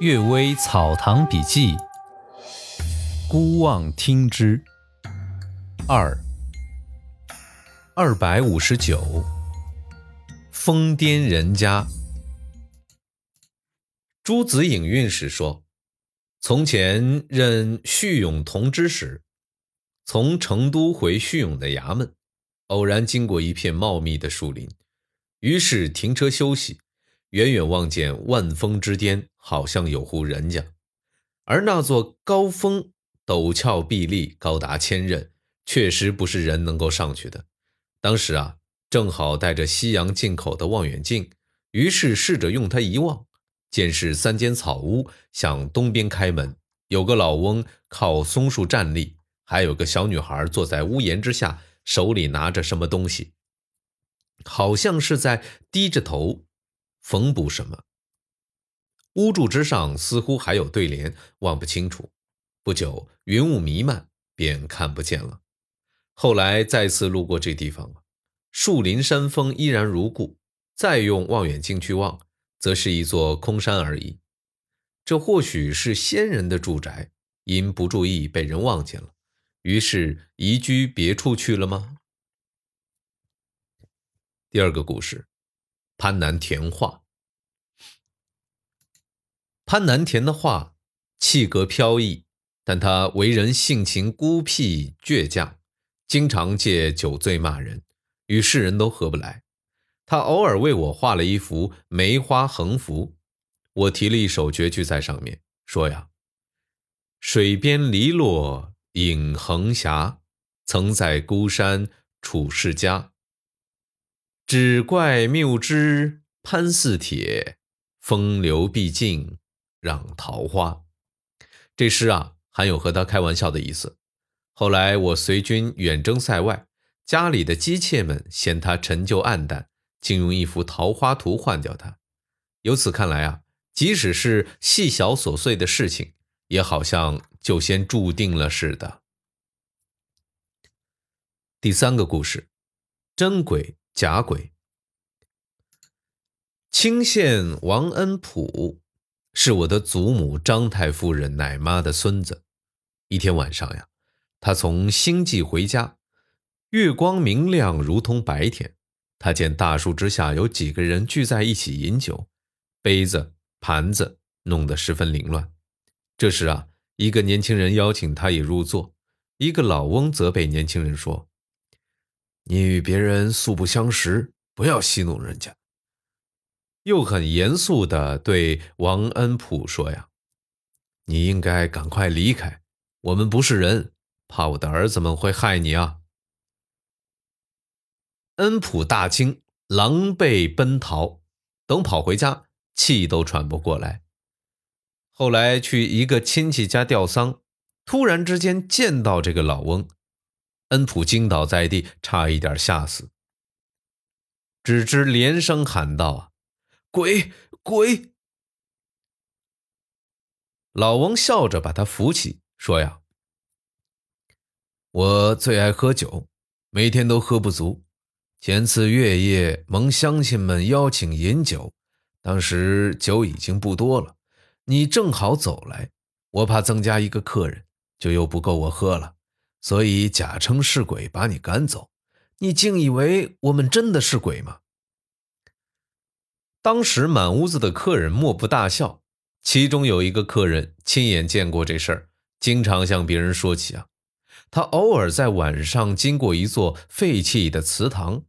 《岳微草堂笔记》，孤望听之。二二百五十九，疯癫人家。朱子隐韵时说：“从前任叙永同知时，从成都回叙永的衙门，偶然经过一片茂密的树林，于是停车休息。”远远望见万峰之巅，好像有户人家，而那座高峰陡峭壁立，高达千仞，确实不是人能够上去的。当时啊，正好带着西洋进口的望远镜，于是试着用它一望，见是三间草屋，向东边开门，有个老翁靠松树站立，还有个小女孩坐在屋檐之下，手里拿着什么东西，好像是在低着头。缝补什么？屋柱之上似乎还有对联，望不清楚。不久，云雾弥漫，便看不见了。后来再次路过这地方，树林山峰依然如故。再用望远镜去望，则是一座空山而已。这或许是仙人的住宅，因不注意被人望见了，于是移居别处去了吗？第二个故事。潘南田画，潘南田的画气格飘逸，但他为人性情孤僻倔强，经常借酒醉骂人，与世人都合不来。他偶尔为我画了一幅梅花横幅，我提了一首绝句在上面，说呀：“水边篱落影横斜，曾在孤山处世家。”只怪谬之潘似铁，风流毕竟让桃花。这诗啊，含有和他开玩笑的意思。后来我随军远征塞外，家里的姬妾们嫌他陈旧暗淡，竟用一幅桃花图换掉他。由此看来啊，即使是细小琐碎的事情，也好像就先注定了似的。第三个故事，真鬼。假鬼。清县王恩普是我的祖母张太夫人奶妈的孙子。一天晚上呀，他从星际回家，月光明亮如同白天。他见大树之下有几个人聚在一起饮酒，杯子盘子弄得十分凌乱。这时啊，一个年轻人邀请他也入座，一个老翁责备年轻人说。你与别人素不相识，不要戏弄人家。又很严肃地对王恩普说：“呀，你应该赶快离开，我们不是人，怕我的儿子们会害你啊。”恩普大惊，狼狈奔逃。等跑回家，气都喘不过来。后来去一个亲戚家吊丧，突然之间见到这个老翁。恩普惊倒在地，差一点吓死。只知连声喊道：“啊，鬼鬼！”老翁笑着把他扶起，说：“呀，我最爱喝酒，每天都喝不足。前次月夜蒙乡亲们邀请饮酒，当时酒已经不多了，你正好走来，我怕增加一个客人，就又不够我喝了。”所以假称是鬼把你赶走，你竟以为我们真的是鬼吗？当时满屋子的客人莫不大笑，其中有一个客人亲眼见过这事儿，经常向别人说起啊。他偶尔在晚上经过一座废弃的祠堂，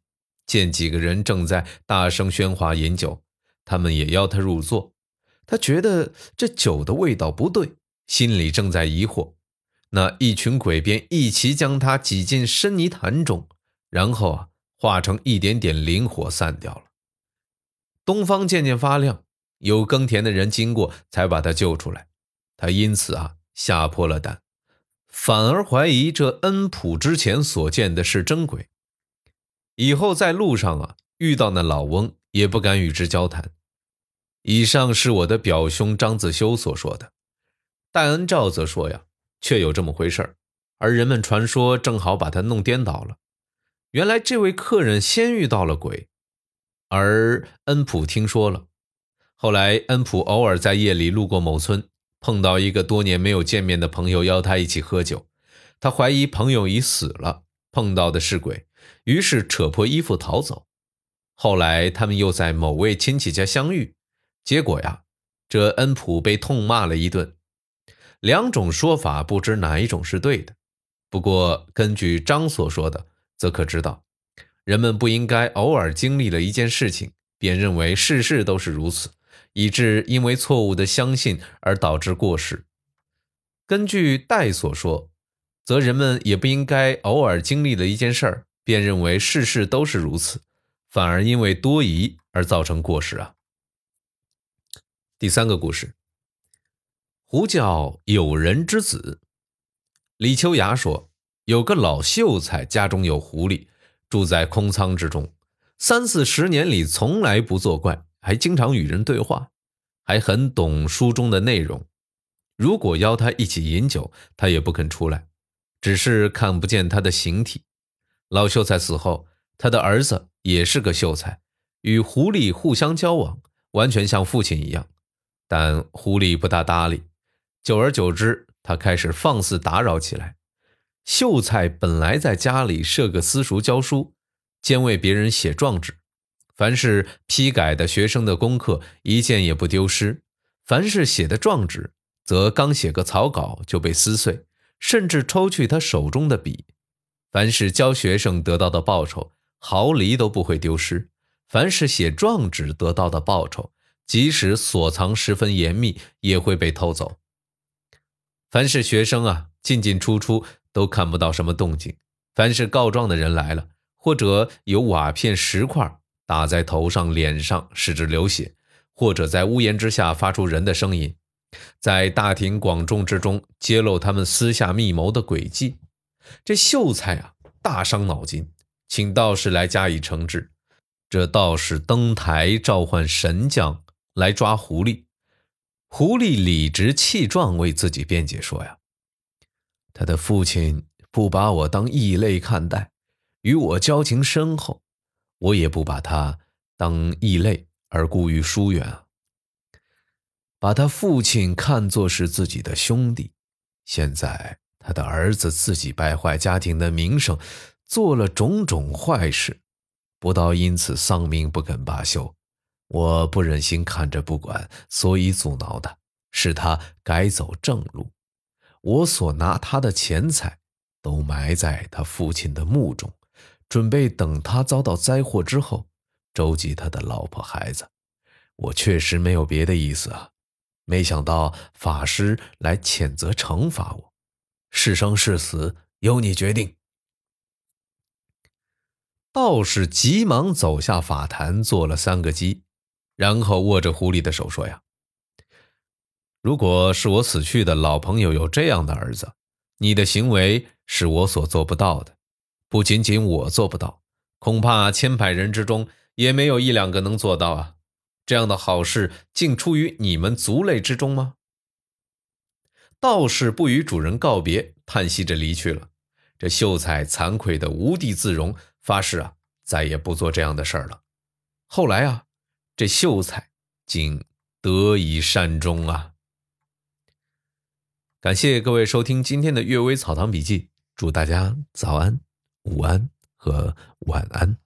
见几个人正在大声喧哗饮酒，他们也邀他入座。他觉得这酒的味道不对，心里正在疑惑。那一群鬼便一齐将他挤进深泥潭中，然后啊，化成一点点灵火散掉了。东方渐渐发亮，有耕田的人经过，才把他救出来。他因此啊，吓破了胆，反而怀疑这恩普之前所见的是真鬼。以后在路上啊，遇到那老翁，也不敢与之交谈。以上是我的表兄张子修所说的，戴恩照则说呀。确有这么回事儿，而人们传说正好把他弄颠倒了。原来这位客人先遇到了鬼，而恩普听说了，后来恩普偶尔在夜里路过某村，碰到一个多年没有见面的朋友，邀他一起喝酒。他怀疑朋友已死了，碰到的是鬼，于是扯破衣服逃走。后来他们又在某位亲戚家相遇，结果呀，这恩普被痛骂了一顿。两种说法不知哪一种是对的。不过根据张所说的，则可知道，人们不应该偶尔经历了一件事情，便认为事事都是如此，以致因为错误的相信而导致过失。根据戴所说。则人们也不应该偶尔经历了一件事儿，便认为事事都是如此，反而因为多疑而造成过失啊。第三个故事，狐叫有人之子。李秋雅说，有个老秀才家中有狐狸，住在空仓之中，三四十年里从来不作怪，还经常与人对话，还很懂书中的内容。如果邀他一起饮酒，他也不肯出来。只是看不见他的形体。老秀才死后，他的儿子也是个秀才，与狐狸互相交往，完全像父亲一样。但狐狸不大搭理，久而久之，他开始放肆打扰起来。秀才本来在家里设个私塾教书，兼为别人写状纸，凡是批改的学生的功课一件也不丢失，凡是写的状纸，则刚写个草稿就被撕碎。甚至抽去他手中的笔，凡是教学生得到的报酬，毫厘都不会丢失；凡是写状纸得到的报酬，即使锁藏十分严密，也会被偷走。凡是学生啊，进进出出都看不到什么动静；凡是告状的人来了，或者有瓦片、石块打在头上、脸上，使之流血，或者在屋檐之下发出人的声音。在大庭广众之中揭露他们私下密谋的诡计，这秀才啊大伤脑筋，请道士来加以惩治。这道士登台召唤神将来抓狐狸，狐狸理直气壮为自己辩解说：“呀，他的父亲不把我当异类看待，与我交情深厚，我也不把他当异类而故意疏远。”把他父亲看作是自己的兄弟，现在他的儿子自己败坏家庭的名声，做了种种坏事，不到因此丧命不肯罢休，我不忍心看着不管，所以阻挠的，使他改走正路。我所拿他的钱财，都埋在他父亲的墓中，准备等他遭到灾祸之后，周济他的老婆孩子。我确实没有别的意思啊。没想到法师来谴责惩罚我，是生是死由你决定。道士急忙走下法坛，做了三个揖，然后握着狐狸的手说：“呀，如果是我死去的老朋友有这样的儿子，你的行为是我所做不到的。不仅仅我做不到，恐怕千百人之中也没有一两个能做到啊。”这样的好事竟出于你们族类之中吗？道士不与主人告别，叹息着离去了。这秀才惭愧的无地自容，发誓啊，再也不做这样的事儿了。后来啊，这秀才竟得以善终啊！感谢各位收听今天的《阅微草堂笔记》，祝大家早安、午安和晚安。